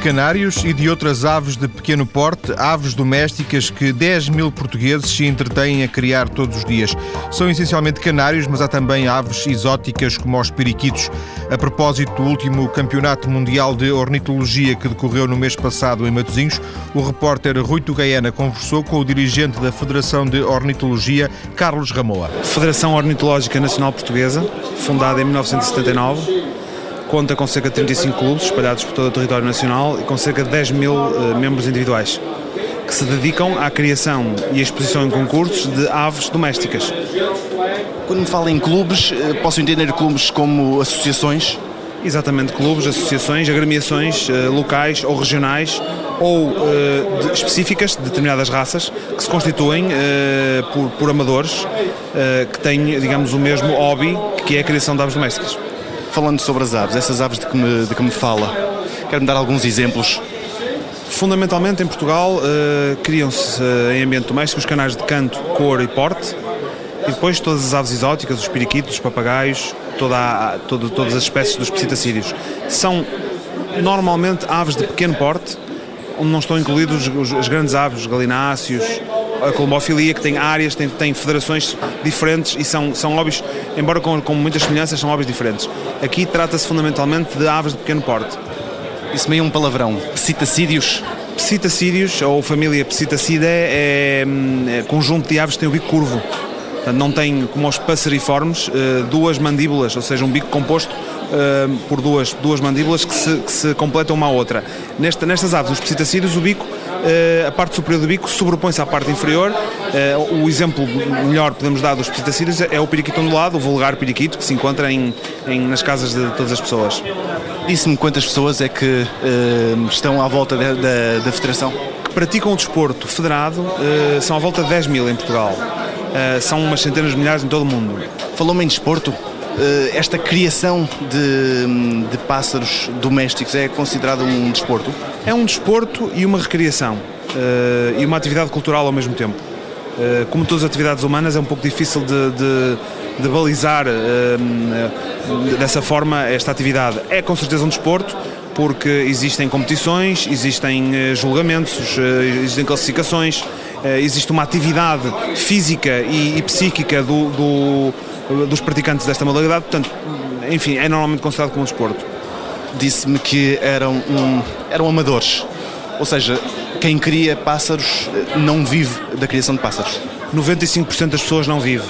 canários e de outras aves de pequeno porte, aves domésticas que 10 mil portugueses se entretêm a criar todos os dias. São essencialmente canários, mas há também aves exóticas como os periquitos. A propósito do último Campeonato Mundial de Ornitologia que decorreu no mês passado em Matosinhos, o repórter Rui Tugaiana conversou com o dirigente da Federação de Ornitologia, Carlos Ramoa. Federação Ornitológica Nacional Portuguesa, fundada em 1979 conta com cerca de 35 clubes espalhados por todo o território nacional e com cerca de 10 mil uh, membros individuais que se dedicam à criação e exposição em concursos de aves domésticas. Quando me fala em clubes, eh, posso entender clubes como associações? Exatamente, clubes, associações, agremiações uh, locais ou regionais ou uh, de, específicas de determinadas raças que se constituem uh, por, por, amadores que têm, digamos, o mesmo hobby que é a criação de aves domésticas. Falando sobre as aves, essas aves de que me, de que me fala, quer-me dar alguns exemplos? Fundamentalmente em Portugal uh, criam-se uh, em ambiente doméstico os canais de canto, cor e porte e depois todas as aves exóticas, os periquitos, os papagaios, toda a, todas as espécies dos psitacídeos. São normalmente aves de pequeno porte, onde não estão incluídos os, as grandes aves, os galináceos, a colmofilia, que tem áreas, tem, tem federações diferentes e são, são hobbies, embora com, com muitas semelhanças, são hobbies diferentes. Aqui trata-se fundamentalmente de aves de pequeno porte. Isso meio um palavrão. Psitacídeos? Psitacídeos, ou família Psitacidae, é, é conjunto de aves que tem o bico curvo. Portanto, não tem, como os passeriformes, eh, duas mandíbulas, ou seja, um bico composto eh, por duas, duas mandíbulas que se, que se completam uma à outra. Nesta, nestas aves, os psitacídeos, o bico a parte superior do bico sobrepõe-se à parte inferior. Eh, o exemplo melhor que podemos dar dos psitacídeos é o periquito ondulado, o vulgar periquito, que se encontra em, em nas casas de todas as pessoas. Disse-me quantas pessoas é que uh, estão à volta da, da, da, federação? Que praticam o desporto federado uh, são à volta de 10 mil em Portugal. Uh, são umas centenas de milhares em todo o mundo. Falou-me em desporto? Eh, esta criação de, de, pássaros domésticos é considerada um desporto? É um desporto e uma recriação uh, e uma atividade cultural ao mesmo tempo. Uh, como todas as atividades humanas, é um pouco difícil de, de, de balizar uh, dessa forma esta atividade. É com certeza um desporto, porque existem competições, existem julgamentos, existem classificações, existe uma atividade física e, e psíquica do, do dos praticantes desta modalidade, portanto, enfim, é normalmente considerado como um desporto. Disse-me que eram, um, eram amadores, ou seja, quem cria pássaros eh, não vive da criação de pássaros. 95% das pessoas não vive.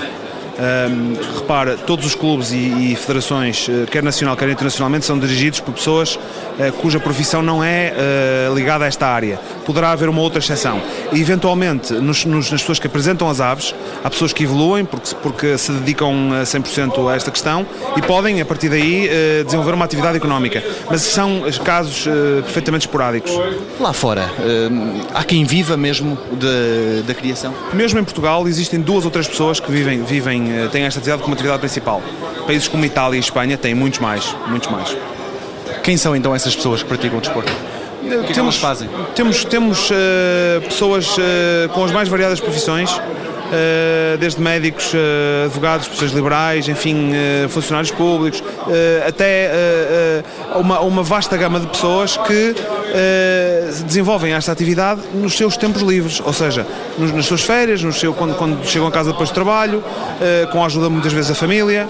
Um, repara, todos os clubes e, e, federações, eh, quer nacional, quer internacionalmente, são dirigidos por pessoas uh, cuja profissão não é uh, ligada a esta área. Poderá haver uma outra exceção. E, eventualmente, nos, nos, nas pessoas que apresentam as aves, há pessoas que evoluem porque, porque se dedicam a 100% a esta questão e podem, a partir daí, uh, desenvolver uma atividade económica. Mas são casos perfeitamente esporádicos. Lá fora, há quem viva mesmo da criação? Mesmo em Portugal, existem duas ou três pessoas que vivem, vivem têm esta atividade como atividade principal. Países como Itália e Espanha têm muitos mais, muitos mais. Quem são então essas pessoas que praticam o desporto? O que, é que temos, fazem? Temos, temos uh, pessoas uh, com as mais variadas profissões, desde médicos, advogados, pessoas liberais, enfim, funcionários públicos, até uma, vasta gama de pessoas que desenvolvem esta atividade nos seus tempos livres, ou seja, nas suas férias, no seu, quando, quando chegam a casa depois do trabalho, com a ajuda muitas vezes da família.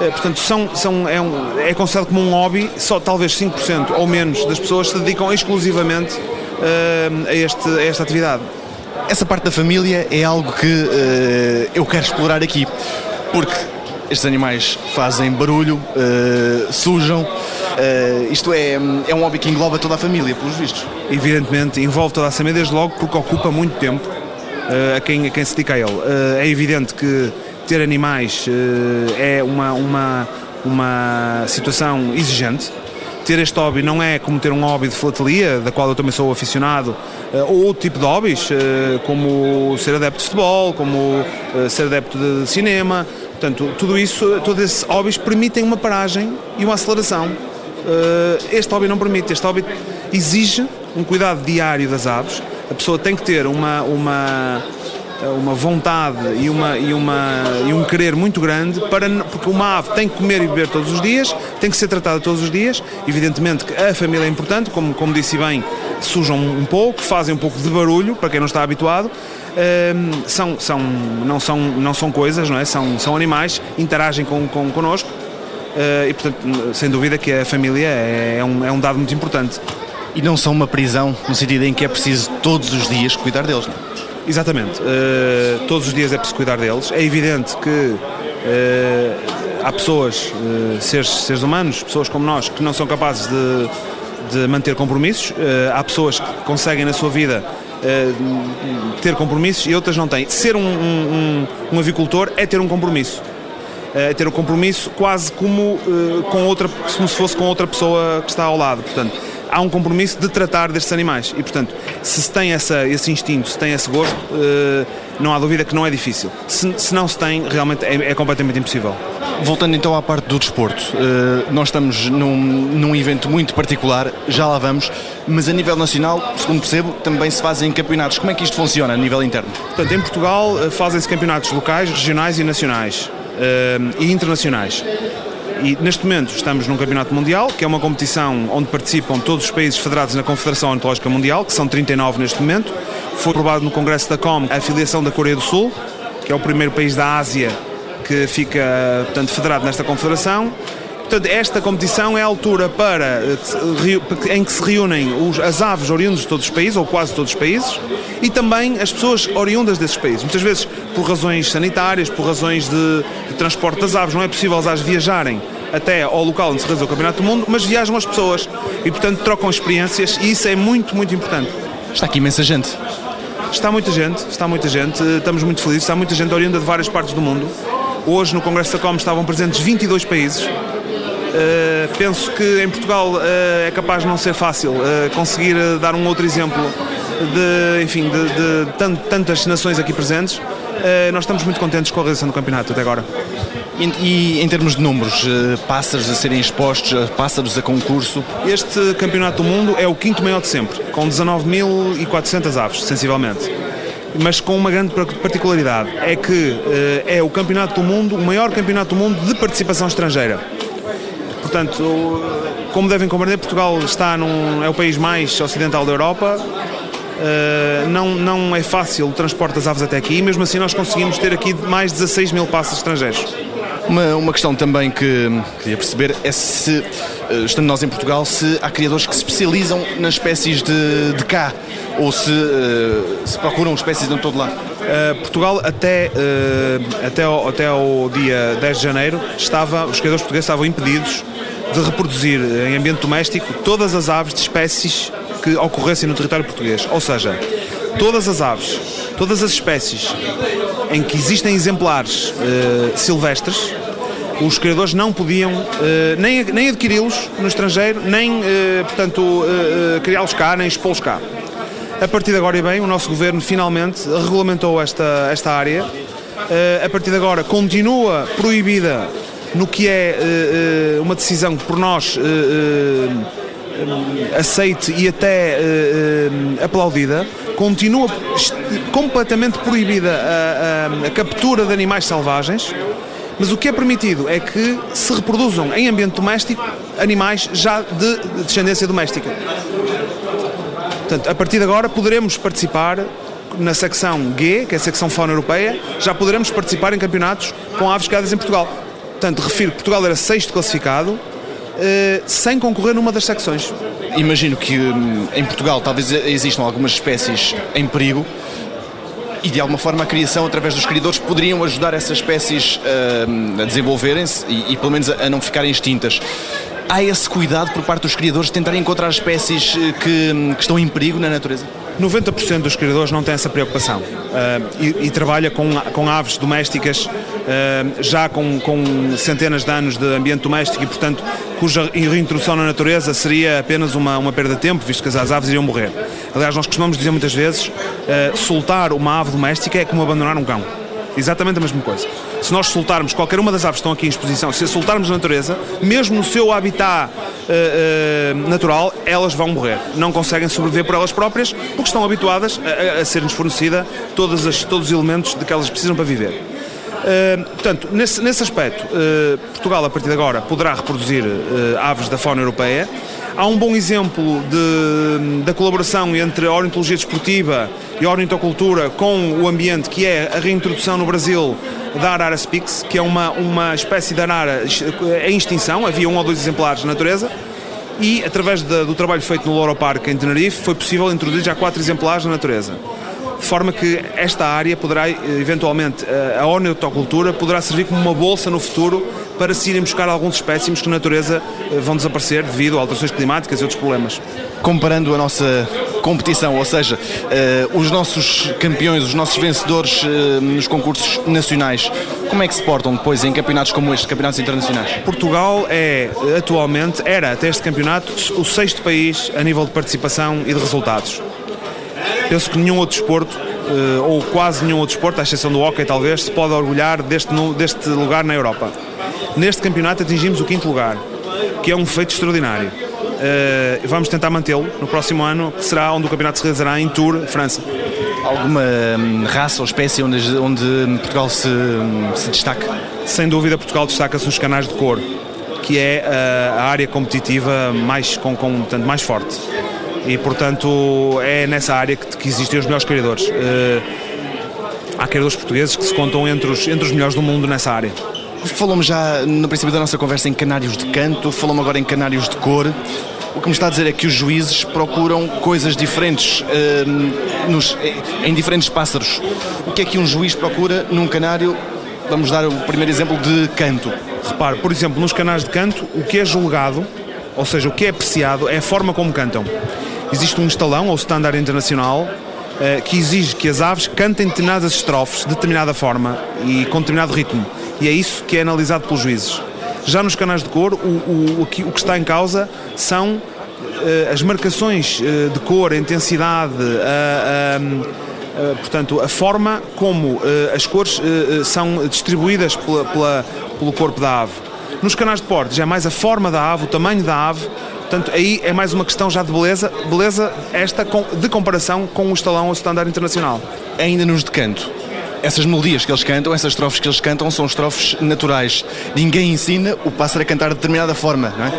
Eh, portanto, são, são, é, um, é considerado como um hobby, só talvez 5% ou menos das pessoas se dedicam exclusivamente a, este, a esta atividade. Essa parte da família é algo que uh, eu quero explorar aqui, porque estes animais fazem barulho, uh, sujam. Uh, isto é, é um hobby que engloba toda a família, pelos vistos. Evidentemente, envolve toda a família desde logo porque ocupa muito tempo a, quem, a quem se dedica a ele. é evidente que ter animais é uma, uma, uma situação exigente. Ter este hobby não é como ter um hobby de filatelia, da qual eu também sou aficionado, eh, ou outro tipo de hobbies, eh, como ser adepto de futebol, como ser adepto de cinema. Portanto, tudo isso, todos esses hobbies permitem uma paragem e uma aceleração. Este hobby não permite, este hobby exige um cuidado diário das aves. A pessoa tem que ter uma, uma uma vontade e, uma, e, uma, e um querer muito grande para porque uma ave tem que comer e beber todos os dias, tem que ser tratada todos os dias. Evidentemente que a família é importante, como, como disse bem, sujam um pouco, fazem um pouco de barulho para quem não está habituado. Um, são, são, não, são, não são coisas, não é? são, são animais, interagem com, com, connosco uh, e, portanto, sem dúvida que a família é, é, um, é um dado muito importante. E não são uma prisão, no sentido em que é preciso todos os dias cuidar deles, não é? Exatamente. Uh, todos os dias é preciso cuidar deles. É evidente que uh, há pessoas, uh, seres, seres humanos, pessoas como nós, que não são capazes de, de manter compromissos. há pessoas que conseguem na sua vida ter compromissos e outras não têm. Ser um, um, um avicultor é ter um compromisso. É ter um compromisso quase como, com outra, como se fosse com outra pessoa que está ao lado. Portanto, há um compromisso de tratar destes animais. E, portanto, se se tem essa, esse instinto, se tem esse gosto, uh, não há dúvida que não é difícil. Se, se não se tem, realmente é, é, completamente impossível. Voltando então à parte do desporto, uh, nós estamos num, num evento muito particular, já lá vamos, mas a nível nacional, segundo percebo, também se fazem campeonatos. Como é que isto funciona a nível interno? Portanto, em Portugal uh, fazem-se campeonatos locais, regionais e nacionais. e internacionais. E neste momento estamos num campeonato mundial, que é uma competição onde participam todos os países federados na Confederação Ornitológica Mundial, que são 39 neste momento. Foi aprovado no Congresso da COM a afiliação da Coreia do Sul, que é o primeiro país da Ásia que fica portanto, federado nesta confederação. Portanto, esta competição é a altura para, em que se reúnem os, as aves oriundas de todos os países, ou quase todos os países, e também as pessoas oriundas desses países. Muitas vezes por razões sanitárias, por razões de, de transporte das aves, não é possível as aves viajarem até ao local onde se realiza o Campeonato do Mundo, mas viajam as pessoas e, portanto, trocam experiências e isso é muito, muito importante. Está aqui imensa gente. Está muita gente, está muita gente, estamos muito felizes, está muita gente oriunda de várias partes do mundo. Hoje no Congresso da Com estavam presentes 22 países, Uh, penso que em Portugal uh, é capaz de não ser fácil uh, conseguir dar um outro exemplo de, enfim, de, de tantas nações aqui presentes. nós estamos muito contentes com a realização do campeonato até agora. E, e em termos de números, pássaros a serem expostos, pássaros a concurso? Este campeonato do mundo é o quinto maior de sempre, com 19.400 aves, sensivelmente mas com uma grande particularidade, é que é o campeonato do mundo, o maior campeonato do mundo de participação estrangeira. Portanto, como devem compreender, Portugal está num, é o país mais ocidental da Europa. Uh, não, não é fácil o transporte das aves até aqui, e mesmo assim nós conseguimos ter aqui mais de 16 mil passos estrangeiros. Uma, uma questão também que queria perceber é se, eh, estando nós em Portugal, se há criadores que se especializam nas espécies de, de cá ou se, uh, se procuram espécies de todo lado. Uh, Portugal até, uh, até, ao, até ao dia 10 de janeiro estava, os criadores portugueses estavam impedidos de reproduzir em ambiente doméstico todas as aves de espécies que ocorressem no território português. Ou seja, todas as aves, todas as espécies em que existem exemplares uh, silvestres, os criadores não podiam uh, nem, nem adquiri-los no estrangeiro, nem, uh, portanto, criá-los cá, nem expô-los cá. A partir de agora, e bem, o nosso governo finalmente regulamentou esta, esta área. a partir de agora, continua proibida no que é uma decisão por nós aceite e até aplaudida, continua completamente proibida a, a, a captura de animais selvagens. Mas o que é permitido é que se reproduzam em ambiente doméstico animais já de descendência doméstica. Portanto, a partir de agora poderemos participar na secção G, que é a secção fauna europeia, já poderemos participar em campeonatos com aves criadas em Portugal. Portanto, refiro que Portugal era sexto classificado, sem concorrer numa das secções. Imagino que hum, em Portugal talvez existam algumas espécies em perigo e de alguma forma a criação através dos criadores poderiam ajudar essas espécies uh, a desenvolverem-se e, e, pelo menos a, a, não ficarem extintas. Há esse cuidado por parte dos criadores de tentarem encontrar espécies eh, que, hum, que estão em perigo na natureza? 90% dos criadores não têm essa preocupação uh, e, e, trabalha com, com aves domésticas uh, já com, com, centenas de anos de ambiente doméstico e, portanto, cuja reintrodução na natureza seria apenas uma, uma perda de tempo, visto que as aves iriam morrer. Aliás, nós costumamos dizer muitas vezes: uh, soltar uma ave doméstica é como abandonar um cão. Exatamente a mesma coisa. Se nós soltarmos qualquer uma das aves que estão aqui em exposição, se as soltarmos na natureza, mesmo no seu habitat uh, uh, natural, elas vão morrer. Não conseguem sobreviver por elas próprias porque estão habituadas a, a, a ser-nos fornecida todos, as, todos os elementos de que elas precisam para viver. Uh, portanto, nesse, nesse aspecto, uh, Portugal, a partir de agora, poderá reproduzir uh, aves da fauna europeia. Há um bom exemplo de, da colaboração entre a ornitologia desportiva e a ornitocultura com o ambiente, que é a reintrodução no Brasil da Arara spix, que é uma, uma espécie de arara em extinção, havia um ou dois exemplares na natureza, e através de, do trabalho feito no Loro Park em Tenerife foi possível introduzir já quatro exemplares na natureza de forma que esta área poderá, eventualmente, eh, a ornitocultura poderá servir como uma bolsa no futuro para se irem buscar alguns espécimes que na natureza eh, vão desaparecer devido a alterações climáticas e outros problemas. Comparando a nossa competição, ou seja, os nossos campeões, os nossos vencedores nos concursos nacionais, como é que se portam depois em campeonatos como este, campeonatos internacionais? Portugal é atualmente, era até este campeonato, o sexto país a nível de participação e de resultados. Penso que nenhum outro desporto, eh, ou quase nenhum outro desporto, à exceção do hockey talvez, se pode orgulhar deste, deste lugar na Europa. Neste campeonato atingimos o quinto lugar, que é um feito extraordinário. Uh, vamos tentar mantê-lo no próximo ano, que será onde o campeonato se realizará em Tours, França. Alguma hum, raça ou espécie onde, onde Portugal se, se destaca? Sem dúvida, Portugal destaca-se nos canais de cor, que é uh, a área competitiva mais, com, com, portanto, mais forte e portanto é nessa área que, que existem os melhores criadores. Uh, há criadores portugueses que se contam entre os, entre os melhores do mundo nessa área. Falamos já no princípio da nossa conversa em canários de canto, falamos agora em canários de cor. O que me está a dizer é que os juízes procuram coisas diferentes uh, nos, em diferentes pássaros. O que é que um juiz procura num canário? Vamos dar o primeiro exemplo de canto. Repare, por exemplo, nos canais de canto, o que é julgado, ou seja, o que é apreciado, é a forma como cantam existe um estalão ou standard internacional eh, que exige que as aves cantem determinadas estrofes de determinada forma e com determinado ritmo. E é isso que é analisado pelos juízes. Já nos canais de cor, o, o, o, que, o que está em causa são uh, as marcações uh, de cor, a intensidade, a, portanto, a forma como uh, as cores são distribuídas pela, pela, pelo corpo da ave. Nos canais de portes é mais a forma da ave, o tamanho da ave Portanto, aí é mais uma questão já de beleza, beleza esta de comparação com o estalão ou o standard internacional. Ainda nos de canto, essas melodias que eles cantam, essas estrofes que eles cantam, são estrofes naturais. Ninguém ensina o pássaro a cantar de determinada forma, não é?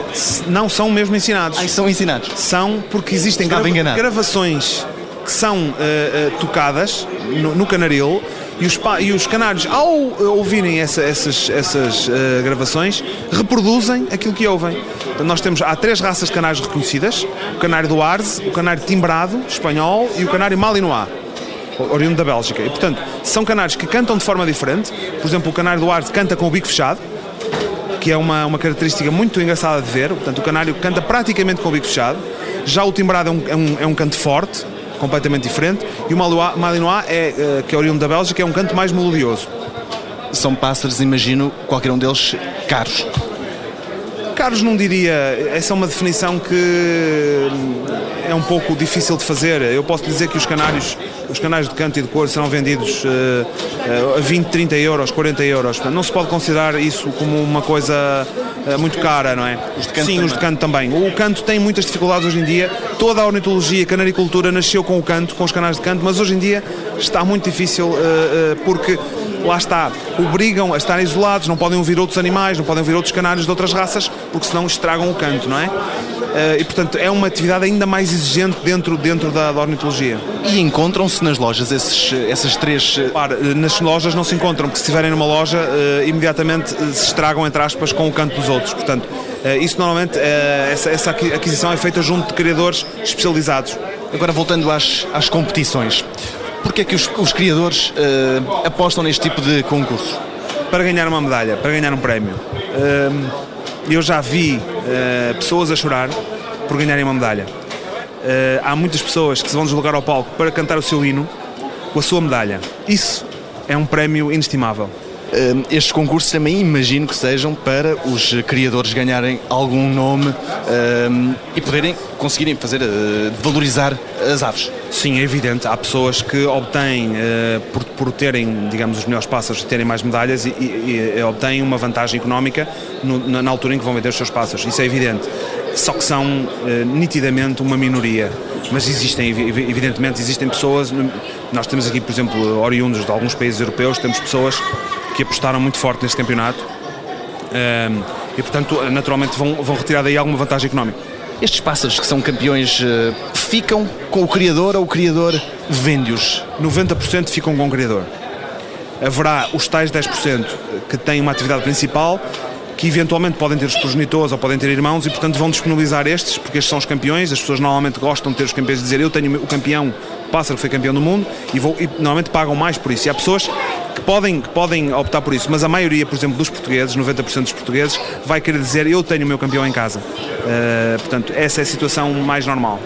Não são mesmo ensinados. Ah, são ensinados? São porque existem grava gravações que são uh, uh, tocadas no, no canaril e os, e os canários, ao ouvirem essa, essas, essas uh, gravações, reproduzem aquilo que ouvem. Nós temos, há três raças de canários reconhecidas: o canário do Arze, o canário timbrado, espanhol, e o canário malinois oriundo da Bélgica. E, portanto, são canários que cantam de forma diferente. Por exemplo, o canário do Arze canta com o bico fechado, que é uma, uma característica muito engraçada de ver. Portanto, o canário canta praticamente com o bico fechado. Já o timbrado é um, é um, é um canto forte, completamente diferente, e o Malinois, é, eh, que é oriundo da Bélgica, é um canto mais melodioso. São pássaros, imagino, qualquer um deles caros. Caros não diria, essa é uma definição que é um pouco difícil de fazer. Eu posso dizer que os canários, os canais de canto e de cor serão vendidos uh, a 20, 30 euros, 40 euros. Portanto, não se pode considerar isso como uma coisa uh, muito cara, não é? Os de canto Sim, também. os de canto também. O canto tem muitas dificuldades hoje em dia. Toda a ornitologia, canaricultura nasceu com o canto, com os canais de canto, mas hoje em dia está muito difícil uh, porque lá está, obrigam a estar isolados, não podem ouvir outros animais, não podem ouvir outros canários de outras raças, porque senão estragam o canto, não é? Eh, e portanto é uma atividade ainda mais exigente dentro, dentro da, da ornitologia. E encontram-se nas lojas esses, essas três. Para, eh, nas lojas não se encontram, porque se estiverem numa loja, imediatamente se estragam, entre aspas, com o canto dos outros. Portanto, isso normalmente, essa, essa aquisição é feita junto de criadores especializados. Agora voltando às, às competições porque é que os, os criadores uh, apostam neste tipo de concurso? Para ganhar uma medalha, para ganhar um prémio. Uh, eu já vi uh, pessoas a chorar por ganharem uma medalha. há muitas pessoas que se vão deslocar ao palco para cantar o seu hino com a sua medalha. Isso é um prémio inestimável. Hum, estes concursos também imagino que sejam para os criadores ganharem algum nome hum, e poderem conseguirem fazer uh, valorizar as aves. Sim, é evidente. Há pessoas que obtêm, uh, por, por terem, digamos, os melhores pássaros, terem mais medalhas e, e, e obtêm uma vantagem económica no, na, altura em que vão vender os seus pássaros. Isso é evidente. Só que são nitidamente uma minoria. Mas existem, evidentemente, existem pessoas. Nós temos aqui, por exemplo, oriundos de alguns países europeus, temos pessoas que apostaram muito forte neste campeonato um, e, portanto, naturalmente vão, vão retirar daí alguma vantagem económica. Estes pássaros que são campeões uh, ficam com o criador ou o criador vende-os? 90% ficam com o criador. Haverá os tais 10% que têm uma atividade principal que eventualmente podem ter os progenitores ou podem ter irmãos e, portanto, vão disponibilizar estes, porque estes são os campeões. As pessoas normalmente gostam de ter os campeões e dizer eu tenho o campeão, o pássaro que foi campeão do mundo e, vou, e normalmente pagam mais por isso. E há pessoas que podem, que podem optar por isso, mas a maioria, por exemplo, dos portugueses, 90% dos portugueses, vai querer dizer eu tenho o meu campeão em casa. Uh, portanto, essa é a situação mais normal.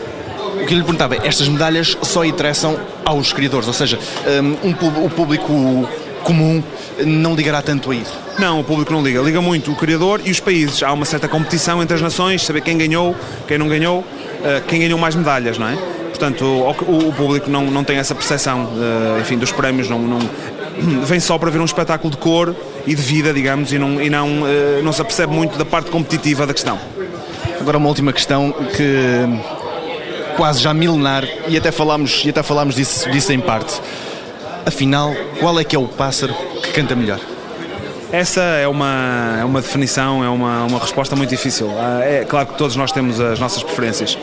O que eu lhe perguntava, estas medalhas só interessam aos criadores, ou seja, um, um, o público comum não ligará tanto a isso? Não, o público não liga. Liga muito o criador e os países. Há uma certa competição entre as nações, saber quem ganhou, quem não ganhou, eh, quem ganhou mais medalhas, não é? Portanto, o, o público não, não tem essa percepção, eh, enfim, dos prémios, não, não, vem só para ver um espetáculo de cor e de vida, digamos, e não, e não, eh, não se apercebe muito da parte competitiva da questão. Agora uma última questão que quase já milenar e até falámos, e até falámos disso, disso em parte. Afinal, qual é que é o pássaro que canta melhor? Essa é uma, é uma definição, é uma, uma resposta muito difícil. Ah, é claro que todos nós temos as nossas preferências.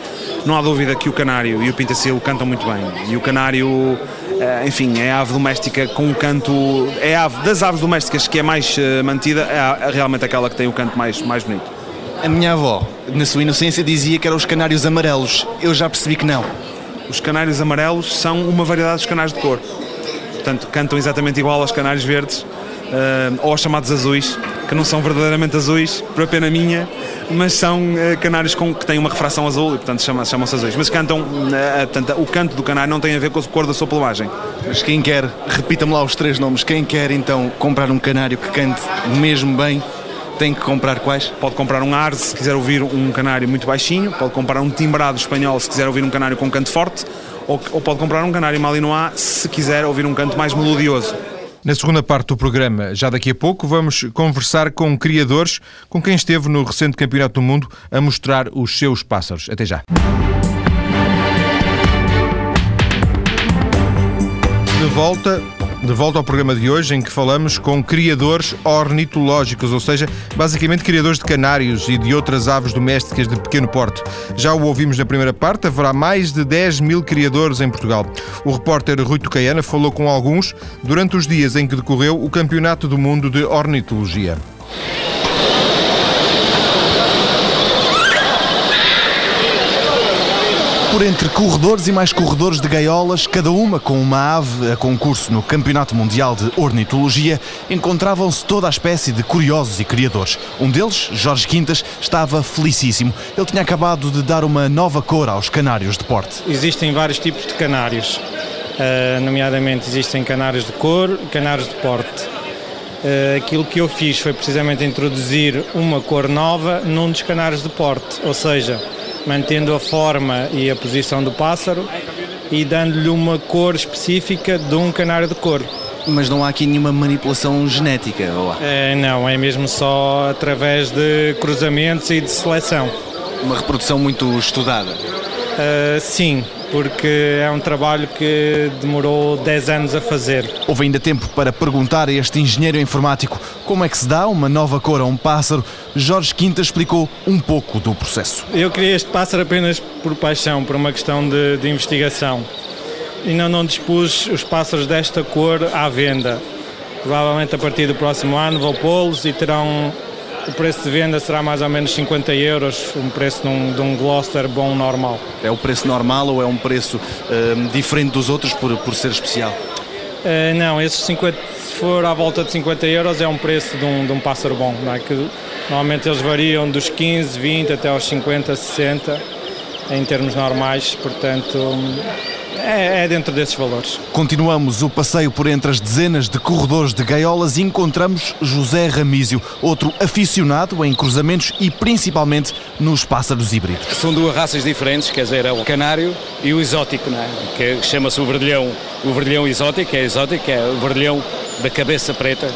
Não há dúvida que o canário e o pintacilo cantam muito bem. E o canário, ah, enfim, é a ave doméstica com um canto. É a ave das aves domésticas que é mais ah, mantida, é realmente aquela que tem o canto mais, mais bonito. A minha avó, na sua inocência, dizia que eram os canários amarelos. Eu já percebi que não. Os canários amarelos são uma variedade dos canários de cor. Portanto, cantam exatamente igual aos canários verdes uh, ou aos chamados azuis, que não são verdadeiramente azuis, por pena minha, mas são uh, canários com, que têm uma refração azul e, portanto, chamam-se chamam azuis. Mas cantam, uh, portanto, o canto do canário não tem a ver com a cor da sua plumagem. Mas quem quer, repita-me lá os três nomes, quem quer então comprar um canário que cante mesmo bem, tem que comprar quais? Pode comprar um Arze se quiser ouvir um canário muito baixinho, pode comprar um timbrado espanhol se quiser ouvir um canário com canto forte, ou, ou pode comprar um canário malinois se quiser ouvir um canto mais melodioso. Na segunda parte do programa, já daqui a pouco, vamos conversar com criadores com quem esteve no recente Campeonato do Mundo a mostrar os seus pássaros. Até já. De volta de volta ao programa de hoje em que falamos com criadores ornitológicos, ou seja, basicamente criadores de canários e de outras aves domésticas de pequeno porte. Já o ouvimos na primeira parte, haverá mais de 10 mil criadores em Portugal. O repórter Rui Tocaiana falou com alguns durante os dias em que decorreu o Campeonato do Mundo de Ornitologia. Por entre corredores e mais corredores de gaiolas, cada uma com uma ave a concurso no Campeonato Mundial de Ornitologia, encontravam-se toda a espécie de curiosos e criadores. Um deles, Jorge Quintas, estava felicíssimo. Ele tinha acabado de dar uma nova cor aos canários de porte. Existem vários tipos de canários, uh, nomeadamente existem canários de cor e canários de porte. Uh, aquilo que eu fiz foi precisamente introduzir uma cor nova num dos canários de porte, ou seja, mantendo a forma e a posição do pássaro e dando-lhe uma cor específica de um canário de cor. Mas não há aqui nenhuma manipulação genética, ou É, não, é mesmo só através de cruzamentos e de seleção. Uma reprodução muito estudada? Uh, sim, porque é um trabalho que demorou 10 anos a fazer. Houve ainda tempo para perguntar a este engenheiro informático como é que se dá uma nova cor a um pássaro. Jorge Quinta explicou um pouco do processo. Eu criei este pássaro apenas por paixão, por uma questão de, de investigação. Ainda não dispus os pássaros desta cor à venda. Provavelmente a partir do próximo ano vou pô-los e terão o preço de venda será mais ou menos 50 euros, um preço de um, de um Gloucester bom normal. É o preço normal ou é um preço uh, diferente dos outros por, por ser especial? Uh, não, esses 50, se for à volta de 50 euros é um preço de um, de um pássaro bom, é? que normalmente eles variam dos 15, 20 até aos 50, 60 em termos normais, portanto é, é dentro desses valores. Continuamos o passeio por entre as dezenas de corredores de gaiolas e encontramos José Ramísio, outro aficionado em cruzamentos e principalmente nos pássaros híbridos. São duas raças diferentes, quer dizer, é o canário e o exótico, não é? que chama-se o verdilhão, o verdilhão exótico, é exótico, é o verdilhão da cabeça preta,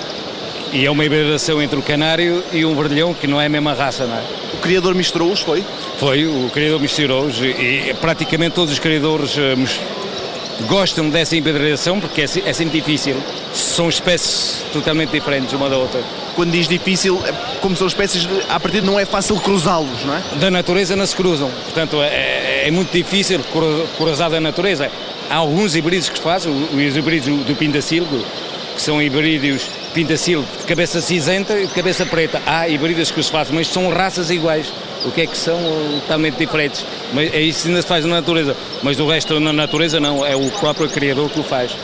e é uma hibridação entre o canário e um verdilhão que não é a mesma raça, não é? O criador misturou-os, foi? Foi, o criador misturou-os e, praticamente todos os criadores uh, gostam dessa hibridação porque é, é sempre difícil. São espécies totalmente diferentes uma da outra. Quando diz difícil, é como são espécies, a partir não é fácil cruzá-los, não é? Da natureza não se cruzam, portanto é, é, é muito difícil cruzar da natureza. Há alguns híbridos que se fazem, os híbridos do pindacilgo, que são híbridos pintacilo de cabeça cinzenta e de cabeça preta. Há híbridas que os fazem, mas são raças iguais. O que é que são totalmente diferentes. Mas é isso ainda se faz na natureza. Mas o resto na natureza não, é o próprio criador que o faz.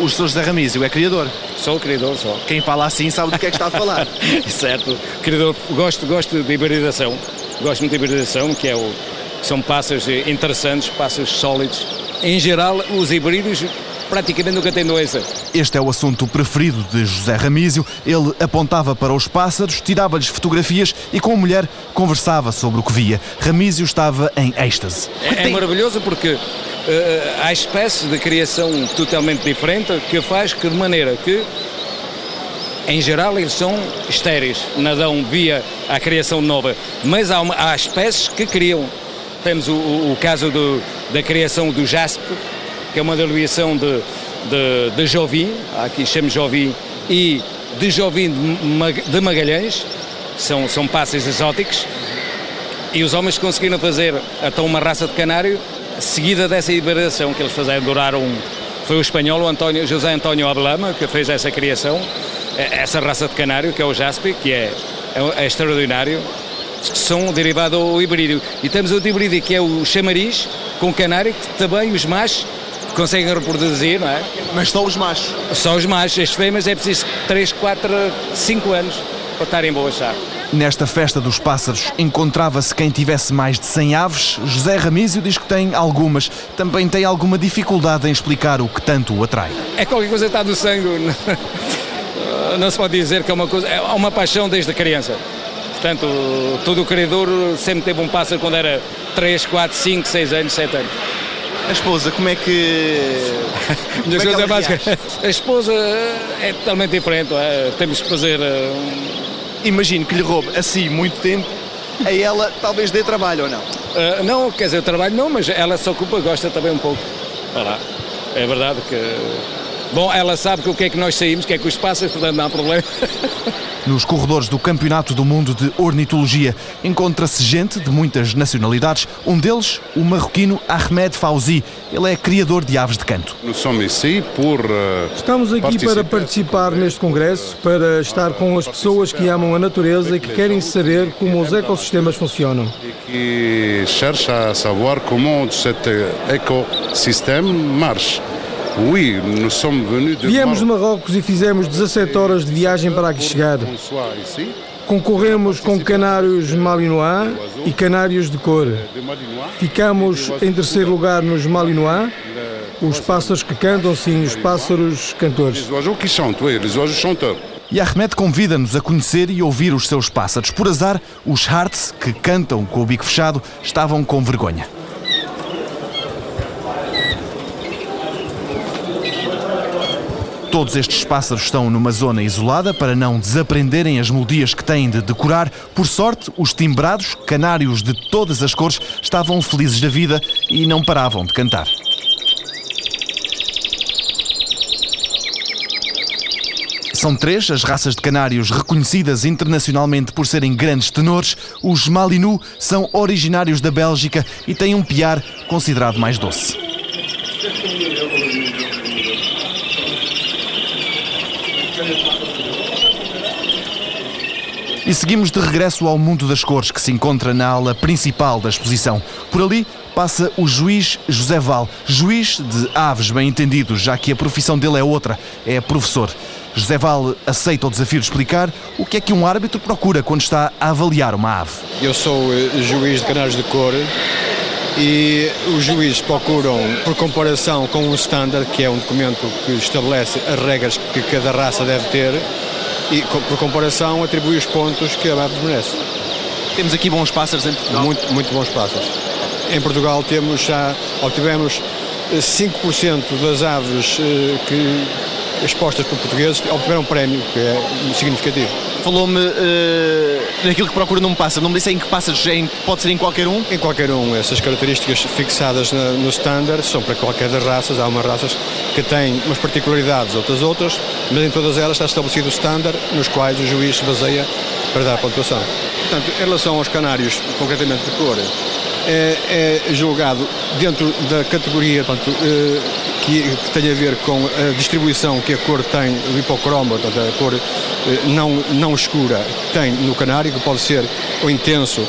O Sr. José Ramísio é criador? Sou o criador, só. Quem fala assim sabe do que é que está a falar. certo. Criador, gosto, gosto de hibridação. Gosto muito de hibridação, que é o, são pássaros interessantes, pássaros sólidos. Em geral, os híbridos praticamente nunca tem doença. Este é o assunto preferido de José Ramísio. Ele apontava para os pássaros, tirava-lhes fotografias e com a mulher conversava sobre o que via. Ramísio estava em êxtase. É, é maravilhoso porque uh, há espécies de criação totalmente diferente que faz que de maneira que em geral eles são estéreis, nadam via a criação nova, mas há, uma, há espécies que criam. Temos o, o, o caso do, da criação do jaspe, que é uma derivação de, de, de Jovim, aqui chama Jovim, e de Jovim de Magalhães, são, são pássaros exóticos, e os homens conseguiram fazer até uma raça de canário seguida dessa hibridação que eles fizeram, duraram, foi o espanhol, o António, José António Ablama, que fez essa criação, essa raça de canário, que é o Jaspe, que é, é, é extraordinário, são derivado ao híbrido. E temos outro híbrido que é o chamariz, com canário, que também os machos conseguem reproduzir, não é? Mas só os machos? Só os machos. As fêmeas é preciso 3, 4, 5 anos para estarem em boa chave. Nesta festa dos pássaros encontrava-se quem tivesse mais de 100 aves. José Ramísio diz que tem algumas. Também tem alguma dificuldade em explicar o que tanto o atrai. É qualquer coisa que está do sangue. Não se pode dizer que é uma coisa. É uma paixão desde a criança. Portanto, todo o criador sempre teve um pássaro quando era 3, 4, 5, 6 anos, 7 anos. A esposa, como é que. Minha é esposa é, básica. A esposa é totalmente diferente. É? Temos que fazer. Uh... Imagino que lhe roube assim muito tempo. A ela talvez dê trabalho ou não? Uh, não, quer dizer, trabalho não, mas ela se ocupa, gosta também um pouco. lá. É verdade que. Bom, ela sabe que o que é que nós saímos, que é que os pássaros, portanto não há problema. Nos corredores do Campeonato do Mundo de Ornitologia encontra-se gente de muitas nacionalidades, um deles, o marroquino Ahmed Fauzi. Ele é criador de aves de canto. Euh, Estamos aqui para participar neste congresso, para estar com as pessoas que amam a natureza e que querem saber como os ecossistemas funcionam. E que chercham a saber como este ecossistema marcha. Viemos de Marrocos e fizemos 17 horas de viagem para aqui chegar. Concorremos com canários malinois e canários de cor. Ficamos em terceiro lugar nos malinois, os pássaros que cantam, sim, os pássaros cantores. E Ahmed convida-nos a conhecer e ouvir os seus pássaros. Por azar, os Hearts, que cantam com o bico fechado, estavam com vergonha. Todos estes pássaros estão numa zona isolada para não desaprenderem as melodias que têm de decorar. Por sorte, os timbrados, canários de todas as cores, estavam felizes da vida e não paravam de cantar. São três as raças de canários reconhecidas internacionalmente por serem grandes tenores. Os Malinu são originários da Bélgica e têm um piar considerado mais doce. E seguimos de regresso ao mundo das cores, que se encontra na ala principal da exposição. Por ali passa o juiz José Val, juiz de aves, bem entendido, já que a profissão dele é outra, é professor. José Val aceita o desafio de explicar o que é que um árbitro procura quando está a avaliar uma ave. Eu sou eh, juiz de canais de cor e os juízes procuram, por comparação com um standard, que é um documento que estabelece as regras que cada raça deve ter, e por comparação atribui os pontos que a ave merece. Temos aqui bons pássaros em Portugal. Muito, muito bons pássaros. Em Portugal temos já, ou tivemos 5% das aves eh, que expostas por portugueses obtiveram prémio, que é significativo. Falou-me uh, daquilo que procura num pássaro, não me disse em que pássaros, em, pode ser em qualquer um? Em qualquer um. Essas características fixadas na, no standard são para qualquer das raças. Há umas raças que têm umas particularidades, outras outras, mas em todas elas está estabelecido o standard nos quais o juiz se baseia para dar a pontuação. Portanto, em relação aos canários, concretamente de cor, é, é julgado dentro da categoria portanto, eh, que, que, tem a ver com a distribuição que a cor tem do hipocromo, portanto, a cor eh, não, não escura tem no canário, que pode ser ou intenso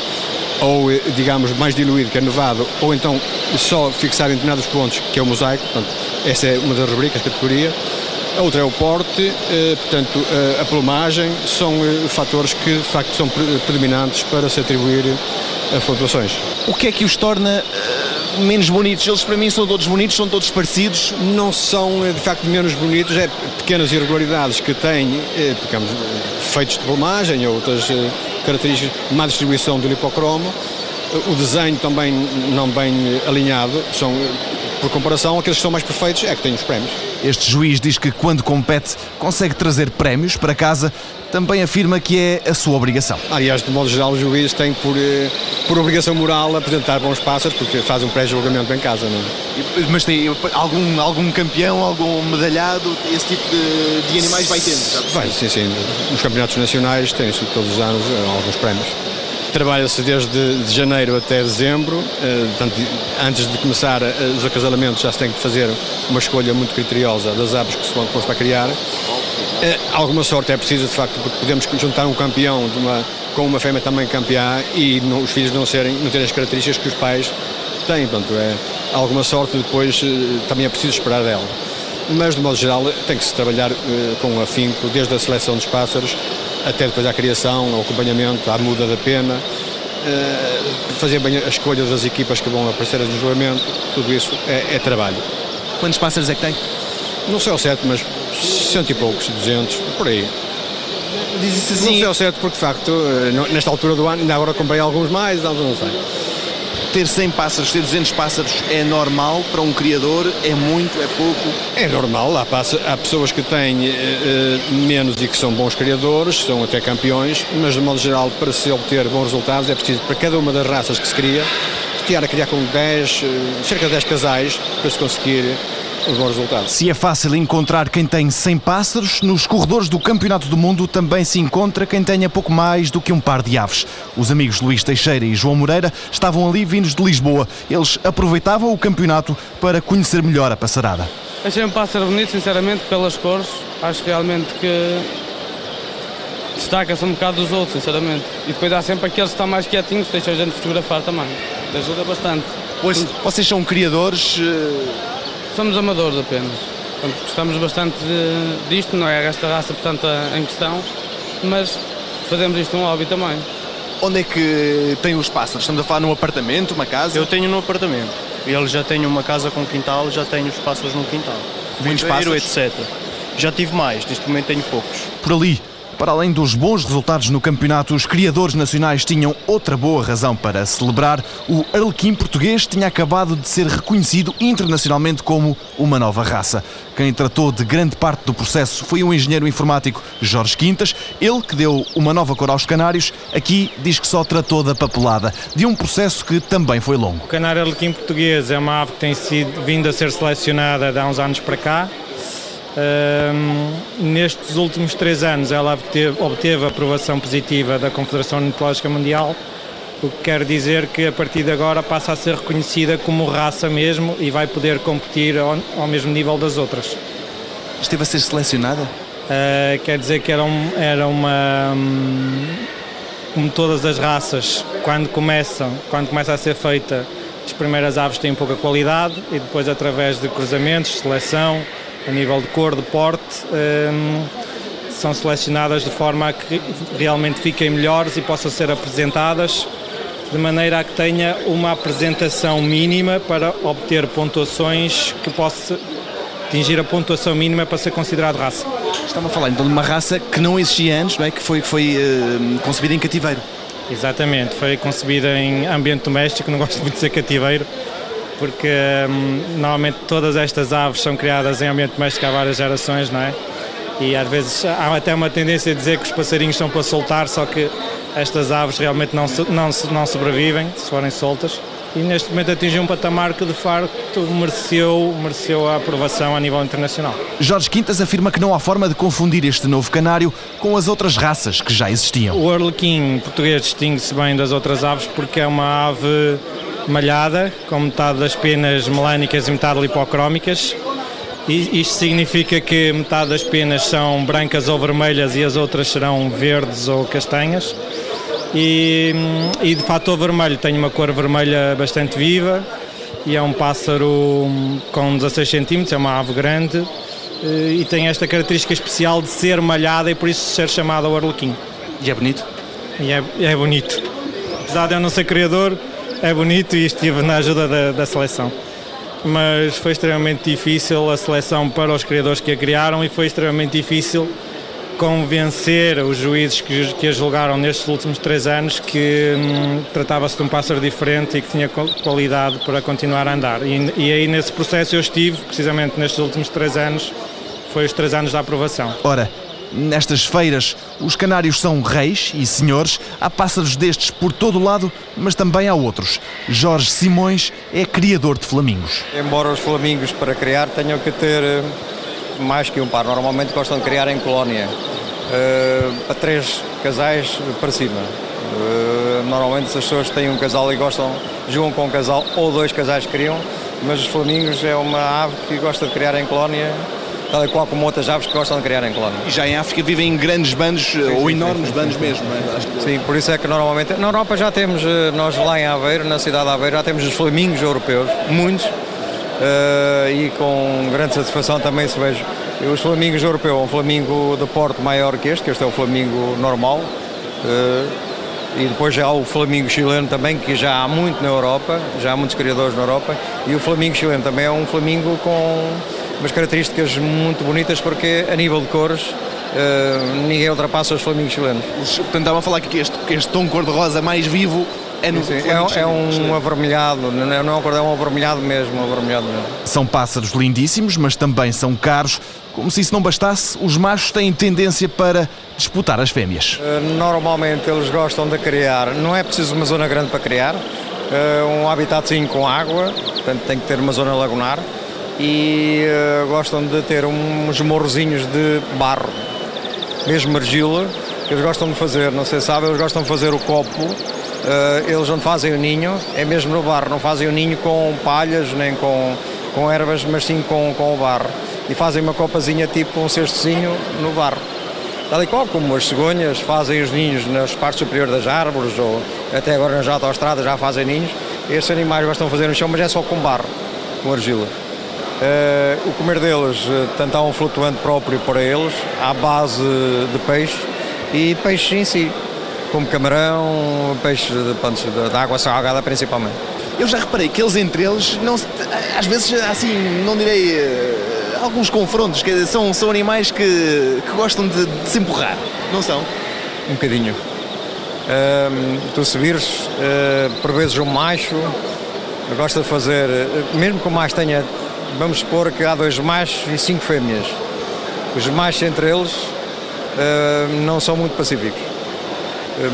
ou, eh, digamos, mais diluído, que é nevado, ou então só fixar em determinados pontos, que é o mosaico, portanto, essa é uma das rubricas, categoria. A outra é o porte, portanto, a plumagem, são fatores que, de facto, são predominantes para se atribuir as pontuações. O que é que os torna menos bonitos? Eles para mim são todos bonitos, são todos parecidos? Não são eh, de facto menos bonitos, é pequenas irregularidades que têm, eh, digamos, feitos de plumagem ou outras eh, características, má distribuição do lipocromo, o desenho também não bem alinhado, são por comparação, aqueles que são mais perfeitos é que têm os prémios. Este juiz diz que quando compete consegue trazer prémios para casa, também afirma que é a sua obrigação. Aliás, de modo geral, o juiz tem por, eh, por obrigação moral apresentar bons pássaros porque faz um pré-julgamento em casa. Não é? Mas tem algum, algum campeão, algum medalhado, esse tipo de, de animais vai tendo? Vai, sim, sim. Nos campeonatos nacionais tem-se todos os anos eh, alguns prémios. Trabalha-se desde de janeiro até dezembro, eh, portanto, antes de começar eh, os acasalamentos já se tem que fazer uma escolha muito criteriosa das aves que se vão para criar. Eh, alguma sorte é preciso, de facto, porque podemos juntar um campeão uma, com uma fêmea também campeã e não, os filhos não, serem, não terem as características que os pais têm. Portanto, é, alguma sorte depois também é preciso esperar dela. Mas, de modo geral, tem que se trabalhar com afinco, desde a seleção dos pássaros até depois à criação, ao acompanhamento, à muda da pena, eh, fazer bem a escolha das equipas que vão aparecer no julgamento, tudo isso é, é trabalho. Quantos pássaros é que tem? Não sei ao certo, mas cento e poucos, duzentos, por aí. Diz-se assim. Não sei ao certo porque, de facto, eh, nesta altura do ano, ainda agora comprei alguns mais, alguns não sei ter 100 pássaros, ter 200 pássaros é normal para um criador? É muito? É pouco? É normal. Há, há pessoas que têm uh, menos e que são bons criadores, são até campeões, mas de modo geral, para se obter bons resultados, é preciso, para cada uma das raças que se cria, estar a criar com 10, uh, eh, cerca de 10 casais para se conseguir os bons resultados. Se é fácil encontrar quem tem 100 pássaros, nos corredores do Campeonato do Mundo também se encontra quem tenha pouco mais do que um par de aves. Os amigos Luís Teixeira e João Moreira estavam ali vindos de Lisboa. Eles aproveitavam o campeonato para conhecer melhor a passarada. Achei um pássaro bonito, sinceramente, pelas cores. Acho realmente que destaca-se um bocado dos outros, sinceramente. E depois há sempre aqueles que estão mais quietinhos, deixam a gente fotografar também. Ajuda bastante. Pois, vocês são criadores eh, somos amadores apenas. Portanto, gostamos bastante de, disto, não é esta raça, portanto, em questão, mas fazemos isto um hobby também. Onde é que tem os pássaros? Estamos a falar num apartamento, uma casa? Eu tenho num apartamento. Ele já tem uma casa com quintal, já tenho os pássaros no quintal. Muitos pássaros? etc. Já tive mais, neste momento tenho poucos. Por ali, para além dos bons resultados no campeonato, os criadores nacionais tinham outra boa razão para celebrar. O Arlequim português tinha acabado de ser reconhecido internacionalmente como uma nova raça. Quem tratou de grande parte do processo foi o engenheiro informático Jorge Quintas, ele que deu uma nova cor aos canários, aqui diz que só tratou da papelada, de um processo que também foi longo. O canário Arlequim português é uma ave que tem sido vindo a ser selecionada há uns anos para cá nestes últimos três anos ela obteve, obteve aprovação positiva da Confederação Ornitológica Mundial, o que quer dizer que a partir de agora passa a ser reconhecida como raça mesmo e vai poder competir ao, ao mesmo nível das outras. Esteve a ser selecionada? Uh, quer dizer que era, um, era uma. Um, como todas as raças, quando começam, quando começa a ser feita, as primeiras aves têm pouca qualidade e depois, através de cruzamentos, seleção, a nível de cor, de porte, um, são selecionadas de forma a que realmente fiquem melhores e possam ser apresentadas de maneira a que tenha uma apresentação mínima para obter pontuações que possa atingir a pontuação mínima para ser considerado raça. Estamos a falar então de uma raça que não existia antes, não é? que foi, foi uh, concebida em cativeiro. Exatamente, foi concebida em ambiente doméstico, não gosto muito de dizer cativeiro, porque hum, normalmente todas estas aves são criadas em ambiente doméstico há várias gerações, não é? E às vezes há até uma tendência a dizer que os passarinhos são para soltar, só que estas aves realmente não, não, não sobrevivem se forem soltas e neste momento atingiu um patamar que de facto mereceu, mereceu a aprovação a nível internacional. Jorge Quintas afirma que não há forma de confundir este novo canário com as outras raças que já existiam. O Arlequim português distingue-se bem das outras aves porque é uma ave malhada, com metade das penas melânicas e metade lipocrómicas. E isto significa que metade das penas são brancas ou vermelhas e as outras serão verdes ou castanhas e, e de fato o vermelho tem uma cor vermelha bastante viva e é um pássaro com 16 centímetros, é uma ave grande eh, e tem esta característica especial de ser malhada e por isso ser chamada o arlequim. E é bonito? E é, é bonito. Apesar de eu não ser criador, é bonito e estive na ajuda da, da seleção. Mas foi extremamente difícil a seleção para os criadores que a criaram e foi extremamente difícil convencer os juízes que, que a julgaram nestes últimos três anos que hum, tratava-se de um pássaro diferente e que tinha qualidade para continuar a andar. E, e aí nesse processo eu estive, precisamente nestes últimos três anos, foi os três anos da aprovação. Ora, nestas feiras, os canários são reis e senhores. Há pássaros destes por todo o lado, mas também há outros. Jorge Simões é criador de flamingos. Embora os flamingos para criar tenham que ter eh, mais que um par, normalmente gostam de criar em colónia uh, para três casais para cima. Uh, normalmente as pessoas têm um casal e gostam, jogam com um casal ou dois casais criam, mas os flamingos é uma ave que gosta de criar em colónia, tal e qual como outras aves que gostam de criar em colónia. E já em África vivem em grandes bandos sim, ou sim, enormes sim, bandos mesmo, não é? Sim, por isso é que normalmente. Na Europa já temos, eh, nós lá em Aveiro, na cidade de Aveiro, já temos os flamingos europeus, muitos, uh, e com grande satisfação também se vejo os flamingos europeus, um flamingo de porte maior que este, que este é o flamingo normal. Eh, e depois já há o flamingo chileno também, que já há muito na Europa, já há muitos criadores na Europa. E o flamingo chileno também é um flamingo com umas características muito bonitas, porque a nível de cores Uh, ninguém ultrapassa os flamingos chilenos. Portanto, estava a falar que este, que este tom cor-de-rosa mais vivo é no sim, é, é, um avermelhado, não é um é um avermelhado mesmo, um avermelhado mesmo. São pássaros lindíssimos, mas também são caros. Como se isso não bastasse, os machos têm tendência para disputar as fêmeas. Uh, normalmente eles gostam de criar, não é preciso uma zona grande para criar, uh, um habitatzinho com água, portanto tem que ter uma zona lagunar e uh, gostam de ter uns morrozinhos de barro, mesmo argila, eles gostam de fazer, não sei se sabe, eles gostam de fazer o copo Uh, eles onde fazem o ninho é mesmo no barro, não fazem o ninho com palhas nem com, com ervas, mas sim com, com o barro. E fazem uma copazinha tipo um cestozinho no barro. Tal e qual como as cegonhas fazem os ninhos nas partes superiores das árvores ou até agora nas autoestradas já fazem ninhos, estes animais gostam de fazer no chão, mas é só com barro, com argila. Uh, o comer deles, uh, tanto há um flutuante próprio para eles, à base de peixe e peixe em si como camarão, peixe de, de, de água salgada principalmente. Eu já reparei que eles entre eles, não, às vezes, assim, não direi, uh, alguns confrontos, que são, são animais que, que gostam de, de se empurrar, não são? Um bocadinho. Uh, tu se vires, uh, por vezes um macho gosta de fazer, mesmo que o macho tenha, vamos supor que há dois machos e cinco fêmeas. Os machos entre eles não são muito pacíficos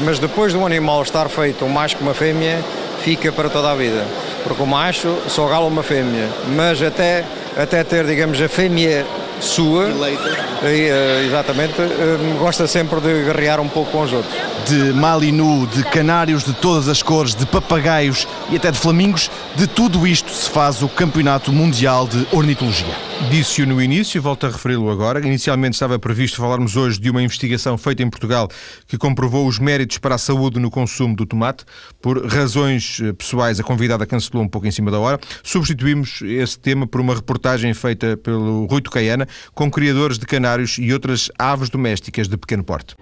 mas depois de um animal estar feito um macho com uma fêmea, fica para toda a vida. Porque o macho só gala uma fêmea, mas até, até ter, digamos, a fêmea sua, e, eh, exatamente, eh, gosta sempre de guerrear um pouco com os outros. De malinu, de canários de todas as cores, de papagaios e até de flamingos, de tudo isto se faz o Campeonato Mundial de Ornitologia. Disse-o no início, volto a referi-lo agora. Inicialmente estava previsto falarmos hoje de uma investigação feita em Portugal que comprovou os méritos para a saúde no consumo do tomate. Por razões eh, pessoais, a convidada cancelou um pouco em cima da hora. Substituímos esse tema por uma reportagem feita pelo Rui Tocaiana com criadores de canários e outras aves domésticas de pequeno porte.